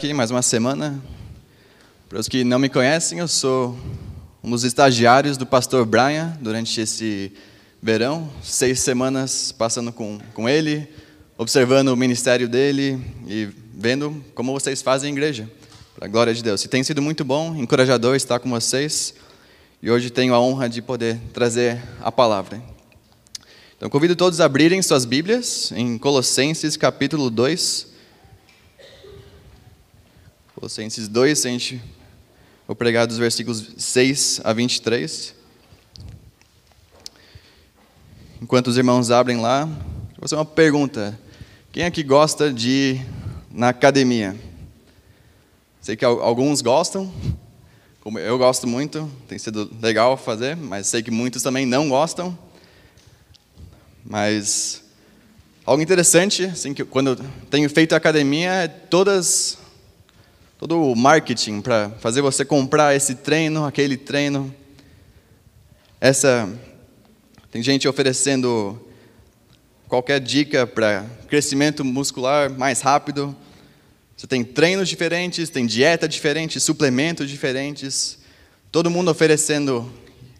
aqui mais uma semana. Para os que não me conhecem, eu sou um dos estagiários do pastor Brian durante esse verão, seis semanas passando com, com ele, observando o ministério dele e vendo como vocês fazem a igreja, para a glória de Deus. E tem sido muito bom, encorajador estar com vocês, e hoje tenho a honra de poder trazer a palavra. Então convido todos a abrirem suas Bíblias em Colossenses capítulo 2, Colossenses 2, a gente vou pregar dos versículos 6 a 23. Enquanto os irmãos abrem lá, vou fazer uma pergunta. Quem aqui gosta de ir na academia? Sei que alguns gostam, como eu gosto muito, tem sido legal fazer, mas sei que muitos também não gostam. Mas algo interessante, assim, que quando eu tenho feito academia, é todas todo o marketing para fazer você comprar esse treino, aquele treino. Essa tem gente oferecendo qualquer dica para crescimento muscular mais rápido. Você tem treinos diferentes, tem dieta diferente, suplementos diferentes. Todo mundo oferecendo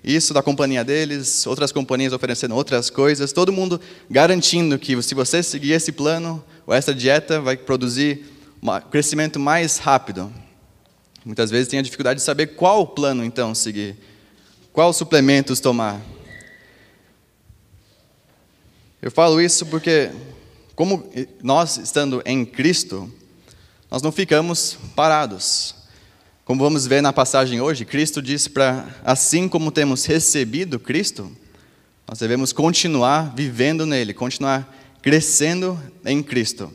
isso da companhia deles, outras companhias oferecendo outras coisas, todo mundo garantindo que se você seguir esse plano, ou essa dieta vai produzir um crescimento mais rápido. Muitas vezes tem a dificuldade de saber qual plano então seguir, qual suplementos tomar. Eu falo isso porque, como nós estando em Cristo, nós não ficamos parados. Como vamos ver na passagem hoje, Cristo disse para, assim como temos recebido Cristo, nós devemos continuar vivendo nele, continuar crescendo em Cristo.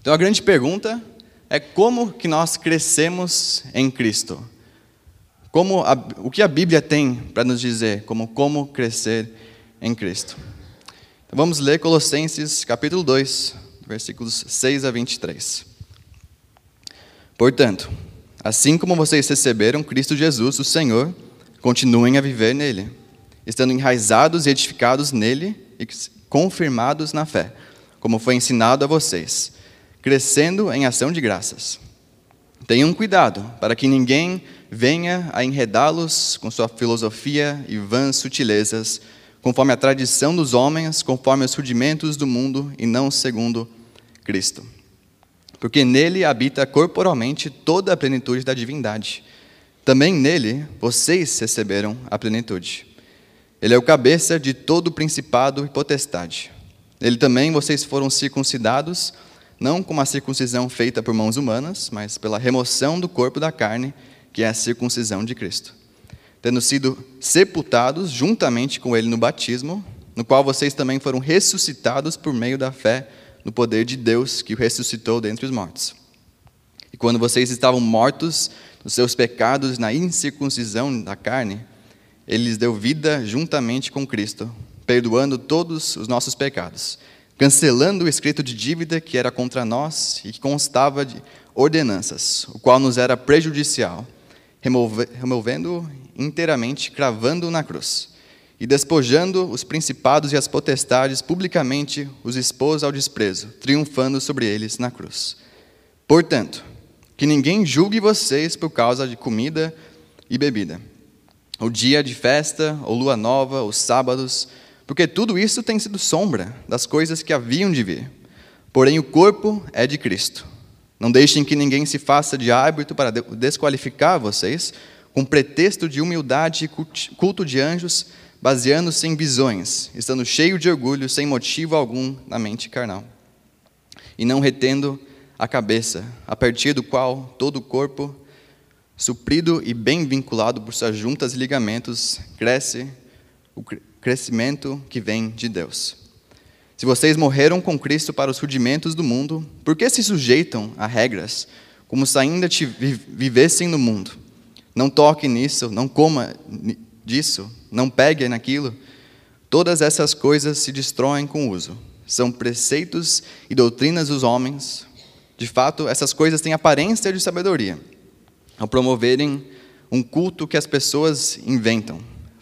Então a grande pergunta é como que nós crescemos em Cristo? Como a, o que a Bíblia tem para nos dizer como como crescer em Cristo? Então vamos ler Colossenses capítulo 2, versículos 6 a 23. Portanto, assim como vocês receberam Cristo Jesus, o Senhor, continuem a viver nele, estando enraizados e edificados nele e confirmados na fé, como foi ensinado a vocês crescendo em ação de graças. Tenham cuidado para que ninguém venha a enredá-los com sua filosofia e vãs sutilezas, conforme a tradição dos homens, conforme os rudimentos do mundo e não segundo Cristo. Porque nele habita corporalmente toda a plenitude da divindade. Também nele vocês receberam a plenitude. Ele é o cabeça de todo o principado e potestade. Nele também vocês foram circuncidados não com uma circuncisão feita por mãos humanas, mas pela remoção do corpo da carne, que é a circuncisão de Cristo. Tendo sido sepultados juntamente com ele no batismo, no qual vocês também foram ressuscitados por meio da fé no poder de Deus que o ressuscitou dentre os mortos. E quando vocês estavam mortos nos seus pecados na incircuncisão da carne, ele lhes deu vida juntamente com Cristo, perdoando todos os nossos pecados cancelando o escrito de dívida que era contra nós e que constava de ordenanças, o qual nos era prejudicial, removendo inteiramente, cravando na cruz, e despojando os principados e as potestades, publicamente os expôs ao desprezo, triunfando sobre eles na cruz. Portanto, que ninguém julgue vocês por causa de comida e bebida, o dia de festa, ou lua nova, os sábados, porque tudo isso tem sido sombra das coisas que haviam de vir. Porém, o corpo é de Cristo. Não deixem que ninguém se faça de árbitro para desqualificar vocês, com pretexto de humildade e culto de anjos, baseando-se em visões, estando cheio de orgulho, sem motivo algum na mente carnal. E não retendo a cabeça, a partir do qual todo o corpo, suprido e bem vinculado por suas juntas e ligamentos, cresce crescimento que vem de Deus. Se vocês morreram com Cristo para os rudimentos do mundo, por que se sujeitam a regras, como se ainda vivessem no mundo? Não toque nisso, não coma disso, não pegue naquilo. Todas essas coisas se destroem com o uso. São preceitos e doutrinas dos homens. De fato, essas coisas têm aparência de sabedoria, ao promoverem um culto que as pessoas inventam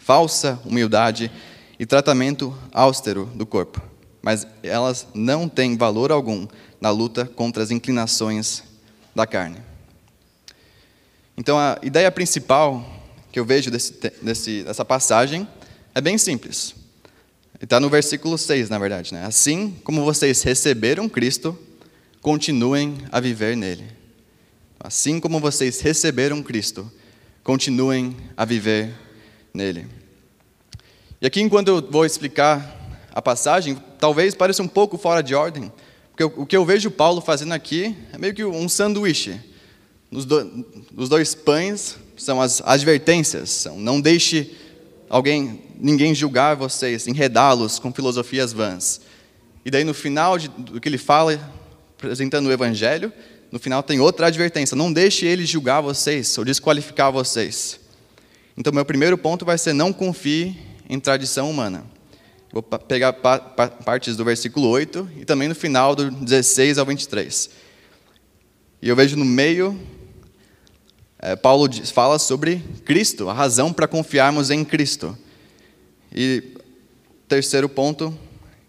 falsa humildade e tratamento austero do corpo, mas elas não têm valor algum na luta contra as inclinações da carne. Então, a ideia principal que eu vejo desse, desse, dessa passagem é bem simples. Está no versículo 6, na verdade. Né? Assim como vocês receberam Cristo, continuem a viver nele. Assim como vocês receberam Cristo, continuem a viver nele. E aqui, enquanto eu vou explicar a passagem, talvez pareça um pouco fora de ordem, porque o que eu vejo Paulo fazendo aqui é meio que um sanduíche. Os, do, os dois pães são as advertências, são não deixe alguém, ninguém julgar vocês, enredá-los com filosofias vãs. E daí no final de, do que ele fala, apresentando o evangelho, no final tem outra advertência: não deixe ele julgar vocês ou desqualificar vocês. Então, meu primeiro ponto vai ser: não confie em tradição humana. Vou pegar partes do versículo 8 e também no final do 16 ao 23. E eu vejo no meio, é, Paulo fala sobre Cristo, a razão para confiarmos em Cristo. E terceiro ponto,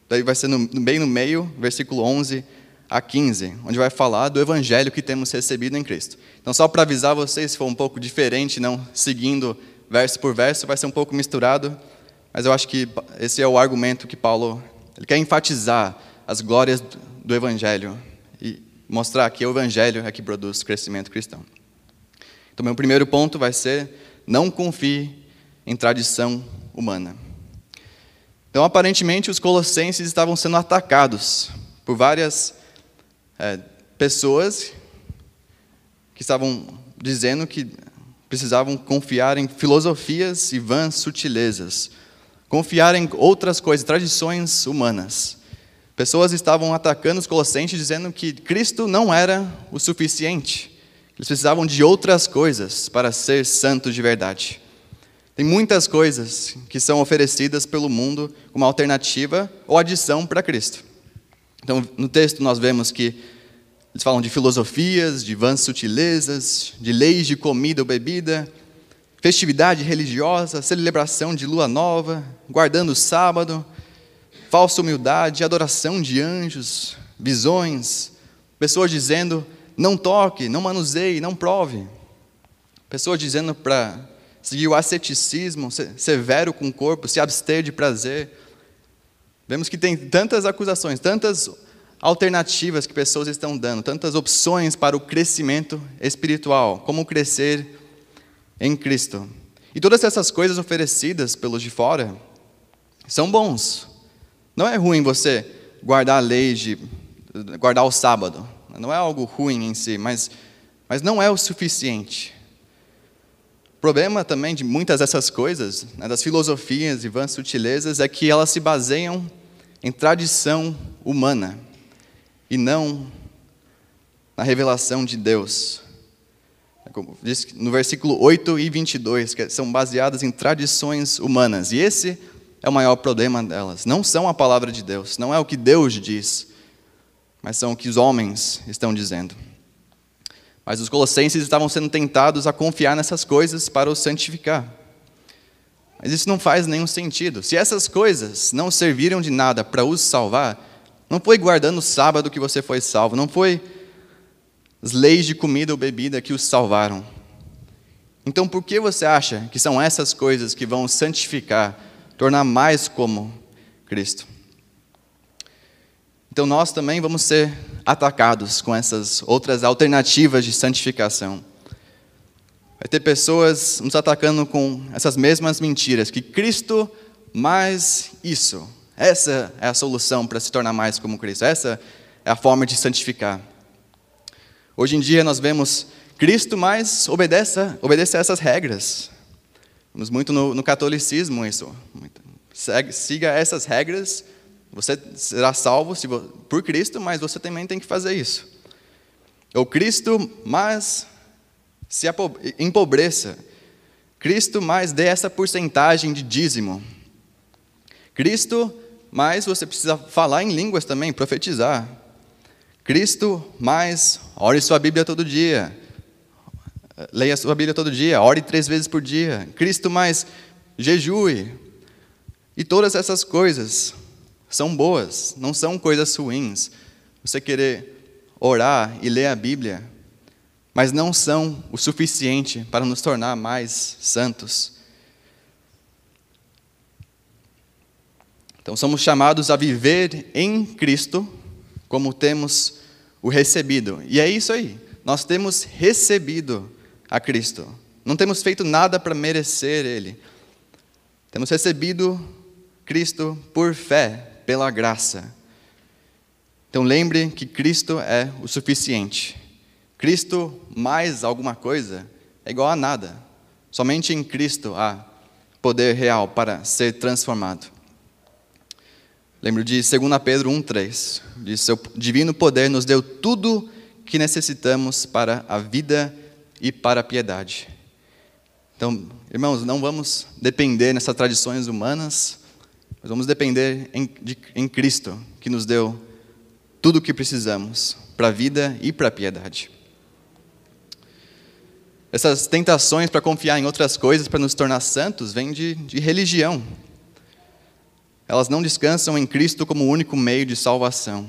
daí vai ser no, bem no meio, versículo 11 a 15, onde vai falar do evangelho que temos recebido em Cristo. Então, só para avisar vocês, se for um pouco diferente, não seguindo verso por verso, vai ser um pouco misturado, mas eu acho que esse é o argumento que Paulo ele quer enfatizar as glórias do evangelho e mostrar que o evangelho é que produz crescimento cristão. Então, meu primeiro ponto vai ser: não confie em tradição humana. Então, aparentemente, os colossenses estavam sendo atacados por várias é, pessoas que estavam dizendo que precisavam confiar em filosofias e vãs sutilezas, confiar em outras coisas, tradições humanas. Pessoas estavam atacando os colossenses dizendo que Cristo não era o suficiente. Eles precisavam de outras coisas para ser santos de verdade. Tem muitas coisas que são oferecidas pelo mundo como alternativa ou adição para Cristo. Então, no texto nós vemos que eles falam de filosofias, de vãs sutilezas, de leis de comida ou bebida, festividade religiosa, celebração de lua nova, guardando o sábado, falsa humildade, adoração de anjos, visões, pessoas dizendo: não toque, não manuseie, não prove. Pessoas dizendo para seguir o asceticismo, severo com o corpo, se abster de prazer. Vemos que tem tantas acusações, tantas alternativas que pessoas estão dando, tantas opções para o crescimento espiritual, como crescer em Cristo. E todas essas coisas oferecidas pelos de fora são bons. Não é ruim você guardar a lei de guardar o sábado. Não é algo ruim em si, mas, mas não é o suficiente. O problema também de muitas dessas coisas, né, das filosofias e vãs sutilezas, é que elas se baseiam em tradição humana e não na revelação de Deus. Como diz no versículo 8 e 22, que são baseadas em tradições humanas. E esse é o maior problema delas. Não são a palavra de Deus, não é o que Deus diz, mas são o que os homens estão dizendo. Mas os colossenses estavam sendo tentados a confiar nessas coisas para os santificar. Mas isso não faz nenhum sentido. Se essas coisas não serviram de nada para os salvar, não foi guardando o sábado que você foi salvo, não foi as leis de comida ou bebida que os salvaram. Então, por que você acha que são essas coisas que vão santificar, tornar mais como Cristo? Então, nós também vamos ser atacados com essas outras alternativas de santificação. Vai ter pessoas nos atacando com essas mesmas mentiras, que Cristo mais isso, essa é a solução para se tornar mais como Cristo. Essa é a forma de santificar. Hoje em dia nós vemos Cristo, mas obedeça, obedeça a essas regras. Vemos muito no, no catolicismo isso. Segue, siga essas regras, você será salvo por Cristo, mas você também tem que fazer isso. Ou Cristo, mas se empobreça. Cristo, mais dê essa porcentagem de dízimo. Cristo, mas você precisa falar em línguas também, profetizar. Cristo, mais ore sua Bíblia todo dia. Leia sua Bíblia todo dia, ore três vezes por dia. Cristo, mais jejue. E todas essas coisas são boas, não são coisas ruins. Você querer orar e ler a Bíblia, mas não são o suficiente para nos tornar mais santos. Então, somos chamados a viver em Cristo como temos o recebido. E é isso aí. Nós temos recebido a Cristo. Não temos feito nada para merecer Ele. Temos recebido Cristo por fé, pela graça. Então lembre que Cristo é o suficiente. Cristo mais alguma coisa é igual a nada. Somente em Cristo há poder real para ser transformado. Lembro de 2 Pedro 1,3. Diz: Seu divino poder nos deu tudo que necessitamos para a vida e para a piedade. Então, irmãos, não vamos depender nessas tradições humanas, mas vamos depender em, de, em Cristo, que nos deu tudo o que precisamos para a vida e para a piedade. Essas tentações para confiar em outras coisas para nos tornar santos vêm de, de religião, elas não descansam em Cristo como o único meio de salvação.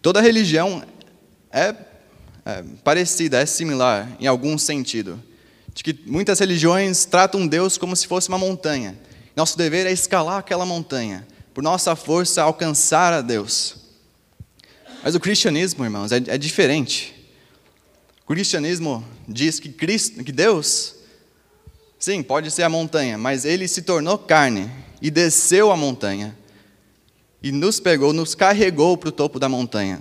Toda religião é, é, parecida, é similar em algum sentido. De que muitas religiões tratam Deus como se fosse uma montanha. Nosso dever é escalar aquela montanha, por nossa força alcançar a Deus. Mas o cristianismo, irmãos, é, é diferente. O cristianismo diz que, Cristo, que Deus, sim, pode ser a montanha, mas ele se tornou carne e desceu a montanha e nos pegou, nos carregou para o topo da montanha.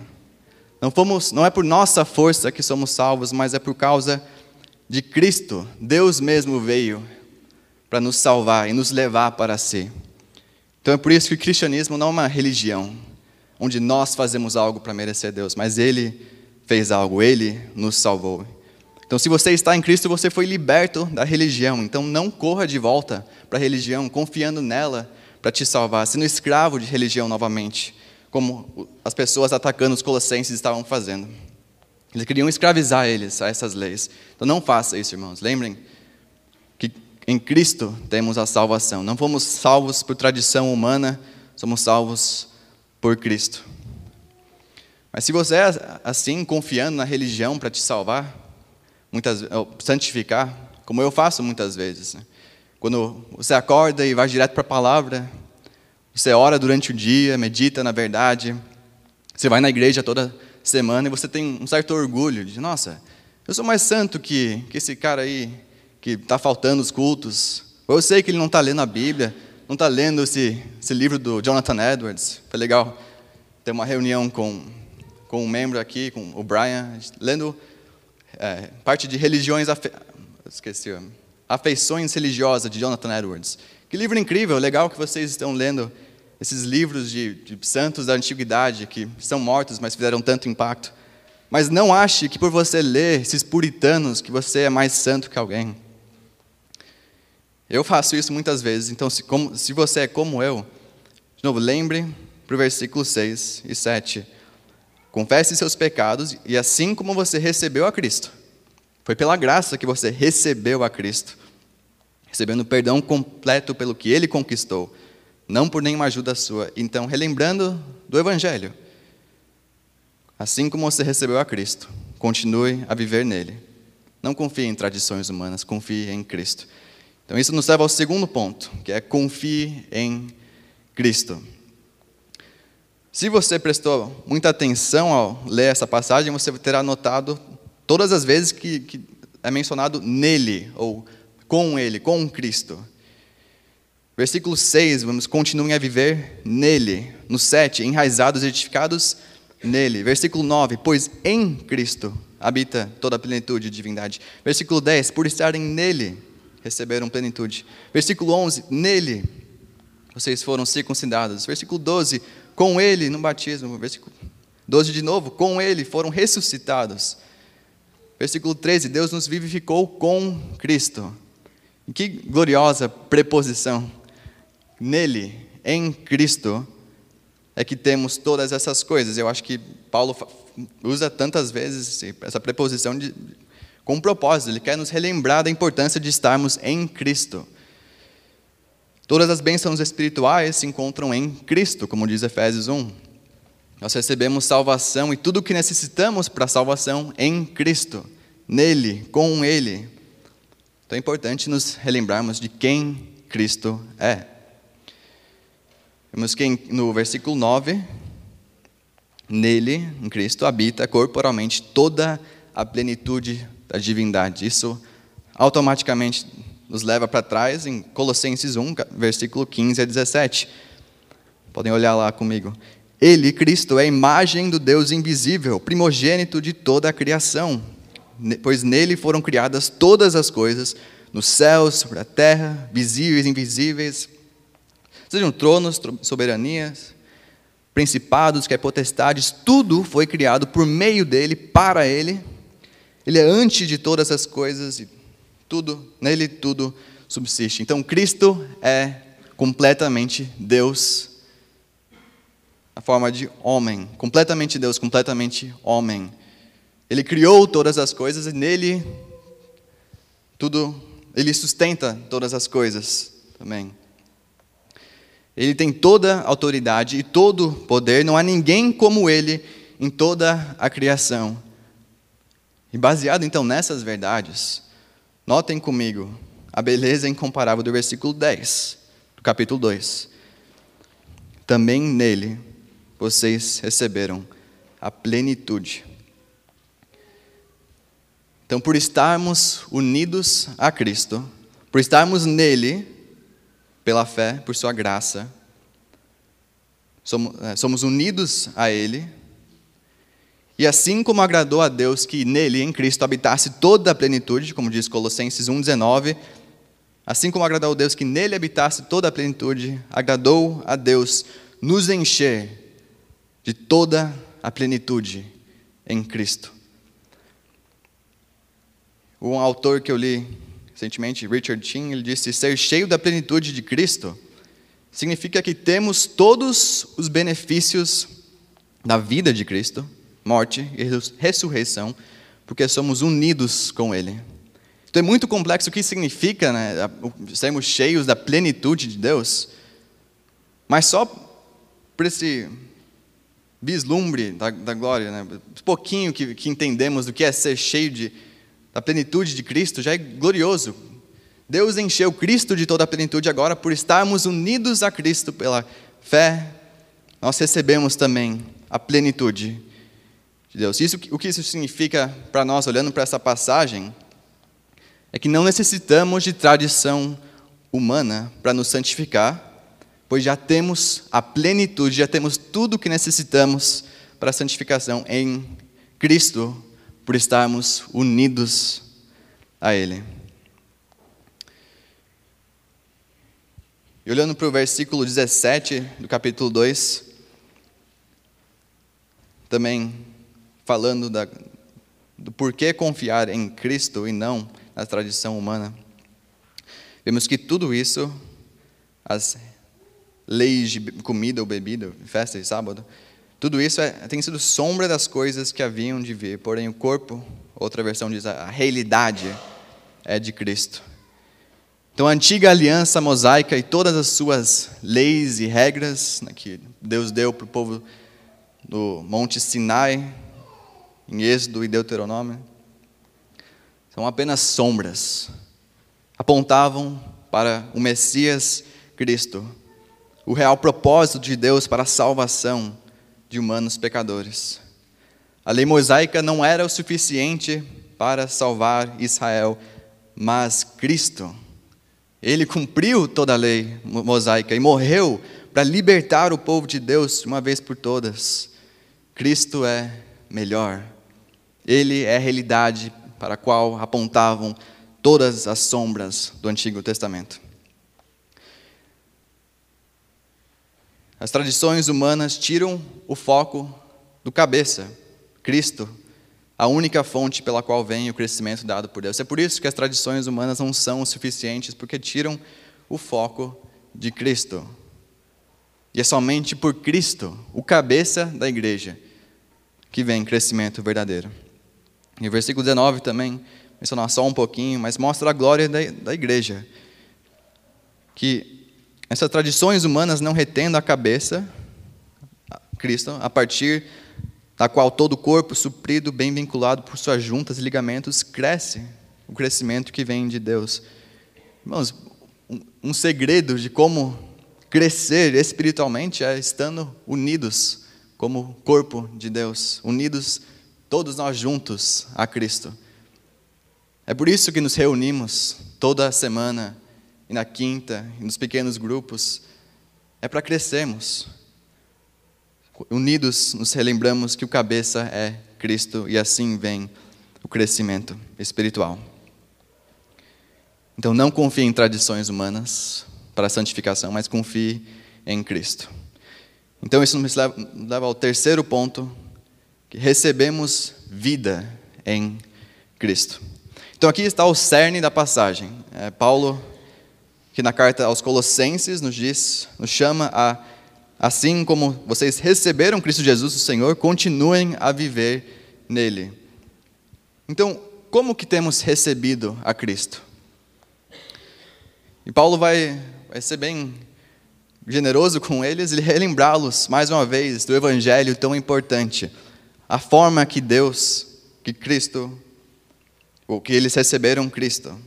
Não, fomos, não é por nossa força que somos salvos, mas é por causa de Cristo. Deus mesmo veio para nos salvar e nos levar para si. Então é por isso que o cristianismo não é uma religião, onde nós fazemos algo para merecer Deus, mas Ele fez algo, Ele nos salvou. Então, se você está em Cristo, você foi liberto da religião. Então, não corra de volta para a religião, confiando nela para te salvar, sendo escravo de religião novamente, como as pessoas atacando os colossenses estavam fazendo. Eles queriam escravizar eles a essas leis. Então, não faça isso, irmãos. Lembrem que em Cristo temos a salvação. Não fomos salvos por tradição humana, somos salvos por Cristo. Mas se você é assim, confiando na religião para te salvar, muitas, santificar, como eu faço muitas vezes. Né? Quando você acorda e vai direto para a palavra, você ora durante o dia, medita na verdade, você vai na igreja toda semana e você tem um certo orgulho de, nossa, eu sou mais santo que, que esse cara aí que está faltando os cultos. Eu sei que ele não está lendo a Bíblia, não está lendo esse, esse livro do Jonathan Edwards. Foi legal ter uma reunião com, com um membro aqui, com o Brian, lendo é, parte de religiões, afe... esqueci, afeições religiosas de Jonathan Edwards. Que livro incrível, legal que vocês estão lendo esses livros de, de santos da antiguidade que são mortos, mas fizeram tanto impacto. Mas não ache que por você ler esses puritanos que você é mais santo que alguém. Eu faço isso muitas vezes, então se, como, se você é como eu, de novo, lembre para o versículo 6 e 7 Confesse seus pecados e assim como você recebeu a Cristo. Foi pela graça que você recebeu a Cristo, recebendo perdão completo pelo que ele conquistou, não por nenhuma ajuda sua. Então, relembrando do evangelho. Assim como você recebeu a Cristo, continue a viver nele. Não confie em tradições humanas, confie em Cristo. Então, isso nos leva ao segundo ponto, que é confie em Cristo. Se você prestou muita atenção ao ler essa passagem, você terá notado todas as vezes que, que é mencionado nele, ou com ele, com Cristo. Versículo 6, vamos continuem a viver nele. No 7, enraizados e edificados nele. Versículo 9, pois em Cristo habita toda a plenitude de divindade. Versículo 10, por estarem nele, receberam plenitude. Versículo 11, nele vocês foram circuncidados. Versículo 12, com ele no batismo, versículo 12 de novo, com ele foram ressuscitados. Versículo 13, Deus nos vivificou com Cristo. Que gloriosa preposição. Nele, em Cristo, é que temos todas essas coisas. Eu acho que Paulo usa tantas vezes essa preposição de, com um propósito. Ele quer nos relembrar da importância de estarmos em Cristo. Todas as bênçãos espirituais se encontram em Cristo, como diz Efésios 1. Nós recebemos salvação e tudo o que necessitamos para a salvação em Cristo, nele, com Ele. Então é importante nos relembrarmos de quem Cristo é. Vemos que no versículo 9, nele, em Cristo, habita corporalmente toda a plenitude da divindade. Isso automaticamente nos leva para trás em Colossenses 1, versículo 15 a 17. Podem olhar lá comigo. Ele, Cristo, é a imagem do Deus invisível, primogênito de toda a criação, pois nele foram criadas todas as coisas, nos céus, sobre a terra, visíveis e invisíveis, sejam tronos, soberanias, principados, que é potestades, tudo foi criado por meio dele, para ele. Ele é antes de todas as coisas e tudo, nele tudo subsiste. Então Cristo é completamente Deus na forma de homem, completamente Deus, completamente homem. Ele criou todas as coisas e nele tudo, ele sustenta todas as coisas também. Ele tem toda autoridade e todo poder, não há ninguém como ele em toda a criação. E baseado então nessas verdades, notem comigo a beleza incomparável do versículo 10, do capítulo 2. Também nele vocês receberam a plenitude. Então, por estarmos unidos a Cristo, por estarmos nele, pela fé, por Sua graça, somos, é, somos unidos a Ele, e assim como agradou a Deus que nele, em Cristo, habitasse toda a plenitude, como diz Colossenses 1,19, assim como agradou a Deus que nele habitasse toda a plenitude, agradou a Deus nos encher de toda a plenitude em Cristo. Um autor que eu li recentemente, Richard Chin, ele disse: ser cheio da plenitude de Cristo significa que temos todos os benefícios da vida de Cristo, morte e ressurreição, porque somos unidos com Ele. Então é muito complexo o que significa né, sermos cheios da plenitude de Deus, mas só por esse vislumbre da, da glória, né? pouquinho que, que entendemos do que é ser cheio de, da plenitude de Cristo, já é glorioso. Deus encheu Cristo de toda a plenitude agora, por estarmos unidos a Cristo pela fé, nós recebemos também a plenitude de Deus. Isso, o que isso significa para nós, olhando para essa passagem, é que não necessitamos de tradição humana para nos santificar, pois já temos a plenitude, já temos tudo o que necessitamos para a santificação em Cristo, por estarmos unidos a Ele. E olhando para o versículo 17 do capítulo 2, também falando da, do porquê confiar em Cristo e não na tradição humana, vemos que tudo isso, as leis de comida ou bebida, festa de sábado, tudo isso é, tem sido sombra das coisas que haviam de vir, porém o corpo, outra versão diz, a realidade é de Cristo. Então a antiga aliança mosaica e todas as suas leis e regras né, que Deus deu para o povo do Monte Sinai, em Êxodo e Deuteronômio, são apenas sombras, apontavam para o Messias Cristo, o real propósito de Deus para a salvação de humanos pecadores. A lei mosaica não era o suficiente para salvar Israel, mas Cristo, ele cumpriu toda a lei mosaica e morreu para libertar o povo de Deus de uma vez por todas. Cristo é melhor. Ele é a realidade para a qual apontavam todas as sombras do Antigo Testamento. As tradições humanas tiram o foco do cabeça, Cristo, a única fonte pela qual vem o crescimento dado por Deus. É por isso que as tradições humanas não são suficientes, porque tiram o foco de Cristo. E é somente por Cristo, o cabeça da igreja, que vem crescimento verdadeiro. E o versículo 19 também, mencionar só um pouquinho, mas mostra a glória da, da igreja. Que essas tradições humanas não retendo a cabeça, Cristo, a partir da qual todo o corpo, suprido, bem vinculado por suas juntas e ligamentos, cresce, o crescimento que vem de Deus. Irmãos, um segredo de como crescer espiritualmente é estando unidos como corpo de Deus, unidos todos nós juntos a Cristo. É por isso que nos reunimos toda semana, e na quinta, e nos pequenos grupos, é para crescermos. Unidos, nos relembramos que o cabeça é Cristo e assim vem o crescimento espiritual. Então não confie em tradições humanas para a santificação, mas confie em Cristo. Então isso nos leva, leva ao terceiro ponto, que recebemos vida em Cristo. Então aqui está o cerne da passagem. É Paulo, que na carta aos Colossenses nos diz, nos chama a, assim como vocês receberam Cristo Jesus, o Senhor, continuem a viver nele. Então, como que temos recebido a Cristo? E Paulo vai, vai ser bem generoso com eles e relembrá-los mais uma vez do evangelho tão importante, a forma que Deus, que Cristo, ou que eles receberam Cristo.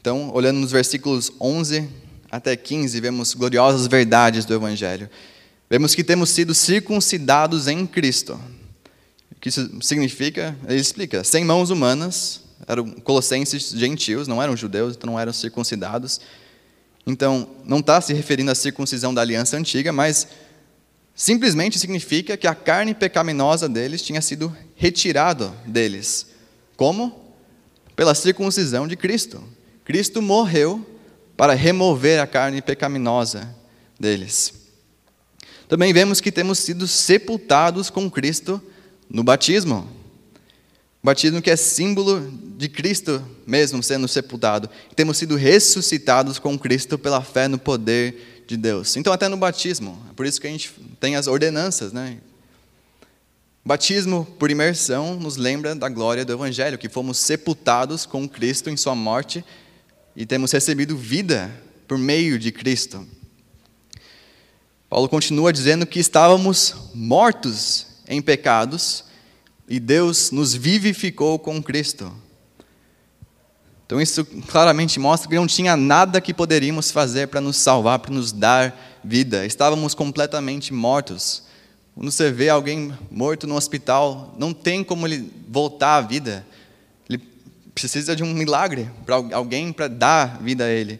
Então, olhando nos versículos 11 até 15, vemos gloriosas verdades do evangelho. Vemos que temos sido circuncidados em Cristo que isso significa? Ele explica: sem mãos humanas, eram colossenses gentios, não eram judeus, então não eram circuncidados. Então, não está se referindo à circuncisão da aliança antiga, mas simplesmente significa que a carne pecaminosa deles tinha sido retirada deles. Como? Pela circuncisão de Cristo. Cristo morreu para remover a carne pecaminosa deles. Também vemos que temos sido sepultados com Cristo no batismo. Batismo que é símbolo de Cristo mesmo sendo sepultado. Temos sido ressuscitados com Cristo pela fé no poder de Deus. Então, até no batismo, é por isso que a gente tem as ordenanças, né? Batismo por imersão nos lembra da glória do Evangelho, que fomos sepultados com Cristo em Sua morte e temos recebido vida por meio de Cristo. Paulo continua dizendo que estávamos mortos em pecados e Deus nos vivificou com Cristo. Então, isso claramente mostra que não tinha nada que poderíamos fazer para nos salvar, para nos dar vida. Estávamos completamente mortos. Quando você vê alguém morto no hospital, não tem como ele voltar à vida. Ele precisa de um milagre para alguém para dar vida a ele.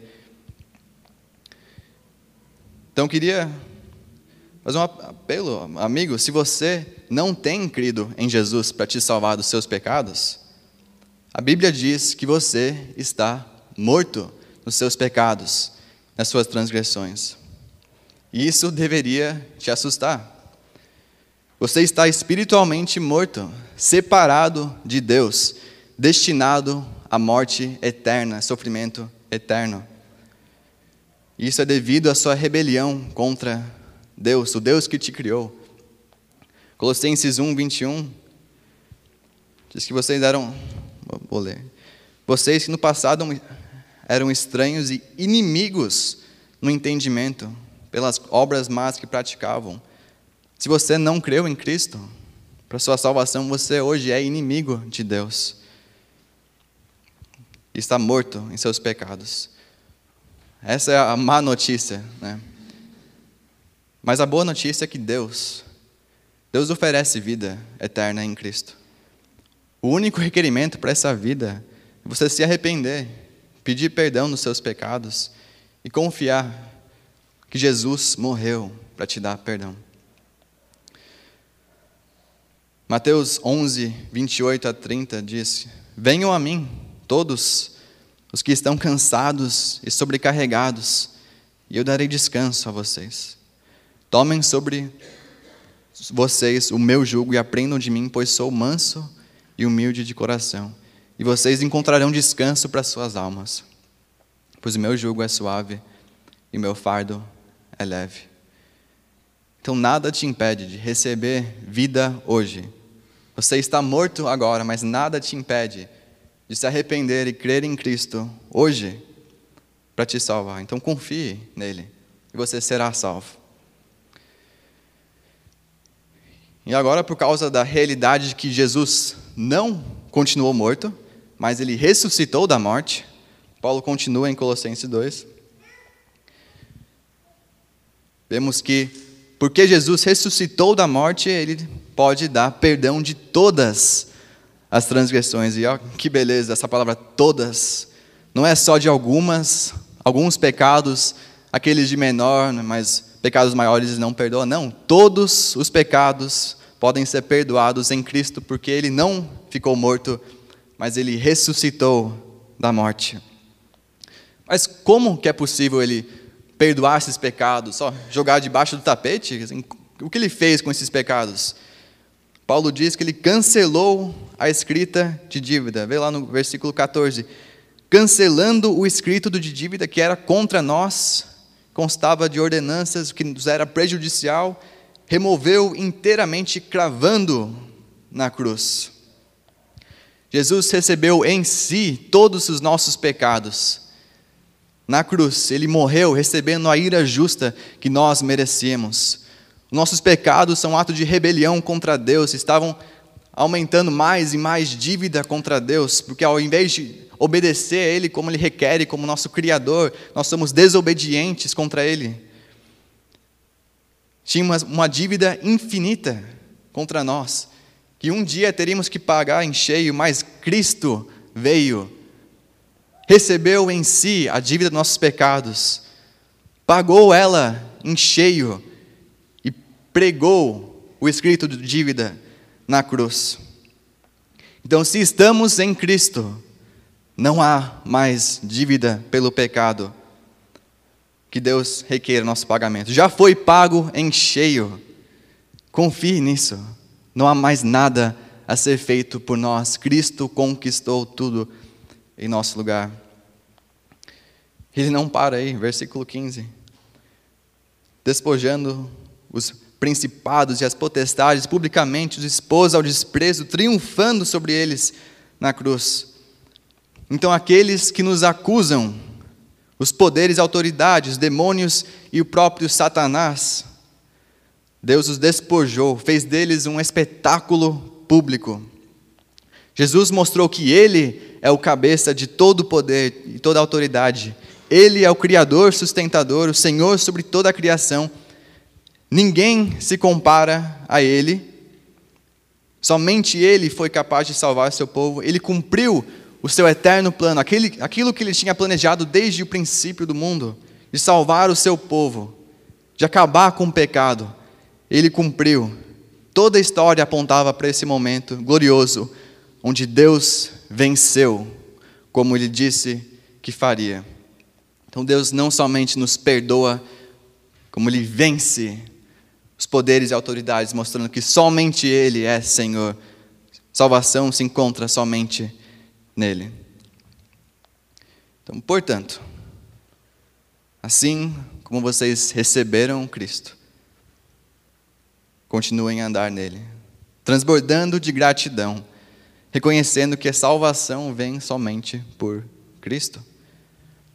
Então, eu queria fazer um apelo, amigo, se você não tem crido em Jesus para te salvar dos seus pecados, a Bíblia diz que você está morto nos seus pecados, nas suas transgressões. E isso deveria te assustar. Você está espiritualmente morto, separado de Deus, destinado à morte eterna, sofrimento eterno. Isso é devido à sua rebelião contra Deus, o Deus que te criou. Colossenses 1, 21 diz que vocês eram, vou ler, vocês que no passado eram estranhos e inimigos no entendimento, pelas obras más que praticavam. Se você não creu em Cristo, para sua salvação, você hoje é inimigo de Deus. Está morto em seus pecados. Essa é a má notícia, né? Mas a boa notícia é que Deus, Deus oferece vida eterna em Cristo. O único requerimento para essa vida é você se arrepender, pedir perdão dos seus pecados e confiar que Jesus morreu para te dar perdão. Mateus 11, 28 a 30 diz: Venham a mim, todos os que estão cansados e sobrecarregados, e eu darei descanso a vocês. Tomem sobre vocês o meu jugo e aprendam de mim, pois sou manso e humilde de coração, e vocês encontrarão descanso para suas almas. Pois o meu jugo é suave e o meu fardo é leve. Então nada te impede de receber vida hoje. Você está morto agora, mas nada te impede de se arrepender e crer em Cristo hoje, para te salvar. Então confie nele e você será salvo. E agora, por causa da realidade de que Jesus não continuou morto, mas ele ressuscitou da morte, Paulo continua em Colossenses 2. Vemos que, porque Jesus ressuscitou da morte, ele pode dar perdão de todas as transgressões. E ó, que beleza, essa palavra todas. Não é só de algumas, alguns pecados, aqueles de menor, né, mas pecados maiores não perdoa. Não, todos os pecados podem ser perdoados em Cristo, porque ele não ficou morto, mas ele ressuscitou da morte. Mas como que é possível ele perdoar esses pecados? Só jogar debaixo do tapete? O que ele fez com esses pecados? Paulo diz que ele cancelou a escrita de dívida. Vê lá no versículo 14. Cancelando o escrito de dívida que era contra nós, constava de ordenanças que nos era prejudicial removeu inteiramente, cravando na cruz. Jesus recebeu em si todos os nossos pecados. Na cruz, ele morreu recebendo a ira justa que nós merecíamos. Nossos pecados são ato de rebelião contra Deus, estavam aumentando mais e mais dívida contra Deus, porque ao invés de obedecer a Ele como Ele requer, como nosso Criador, nós somos desobedientes contra Ele tinha uma, dívida infinita contra nós, que um dia teríamos que pagar em cheio, mas Cristo veio, recebeu em si a dívida dos nossos pecados, pagou ela em cheio e pregou o escrito de dívida na cruz. Então, se estamos em Cristo, não há mais dívida pelo pecado que Deus requeira nosso pagamento. Já foi pago em cheio. Confie nisso. Não há mais nada a ser feito por nós. Cristo conquistou tudo em nosso lugar. Ele não para aí, versículo 15. Despojando os principados e as potestades, publicamente os expôs ao desprezo, triunfando sobre eles na cruz. Então, aqueles que nos acusam os poderes e autoridades, os demônios e o próprio Satanás. Deus os despojou, fez deles um espetáculo público. Jesus mostrou que Ele é o cabeça de todo o poder e toda a autoridade. Ele é o Criador, sustentador, o Senhor sobre toda a criação. Ninguém se compara a Ele. Somente Ele foi capaz de salvar seu povo. Ele cumpriu o seu eterno plano, aquele, aquilo que ele tinha planejado desde o princípio do mundo, de salvar o seu povo, de acabar com o pecado, ele cumpriu. Toda a história apontava para esse momento glorioso, onde Deus venceu, como ele disse que faria. Então Deus não somente nos perdoa, como ele vence os poderes e autoridades, mostrando que somente Ele é Senhor. Salvação se encontra somente nele. Então, portanto, assim como vocês receberam Cristo, continuem a andar nele, transbordando de gratidão, reconhecendo que a salvação vem somente por Cristo.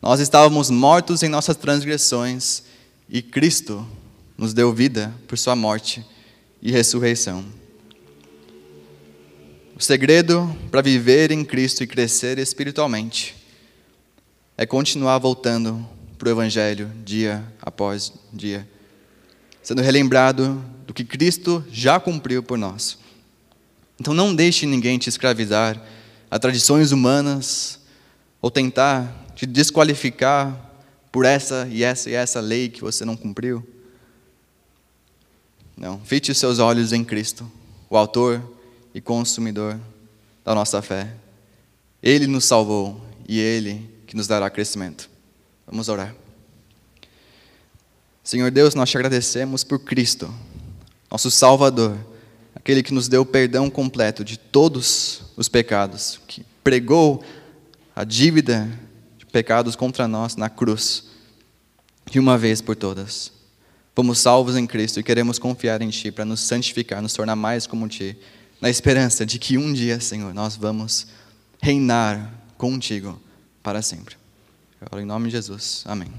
Nós estávamos mortos em nossas transgressões e Cristo nos deu vida por sua morte e ressurreição. O segredo para viver em Cristo e crescer espiritualmente é continuar voltando para o Evangelho dia após dia, sendo relembrado do que Cristo já cumpriu por nós. Então não deixe ninguém te escravizar a tradições humanas ou tentar te desqualificar por essa e essa e essa lei que você não cumpriu. Não, fite os seus olhos em Cristo, o Autor e consumidor da nossa fé. Ele nos salvou e Ele que nos dará crescimento. Vamos orar. Senhor Deus, nós te agradecemos por Cristo, nosso Salvador, aquele que nos deu perdão completo de todos os pecados, que pregou a dívida de pecados contra nós na cruz, de uma vez por todas. Fomos salvos em Cristo e queremos confiar em Ti para nos santificar, nos tornar mais como Ti na esperança de que um dia, Senhor, nós vamos reinar contigo para sempre. Eu oro em nome de Jesus. Amém.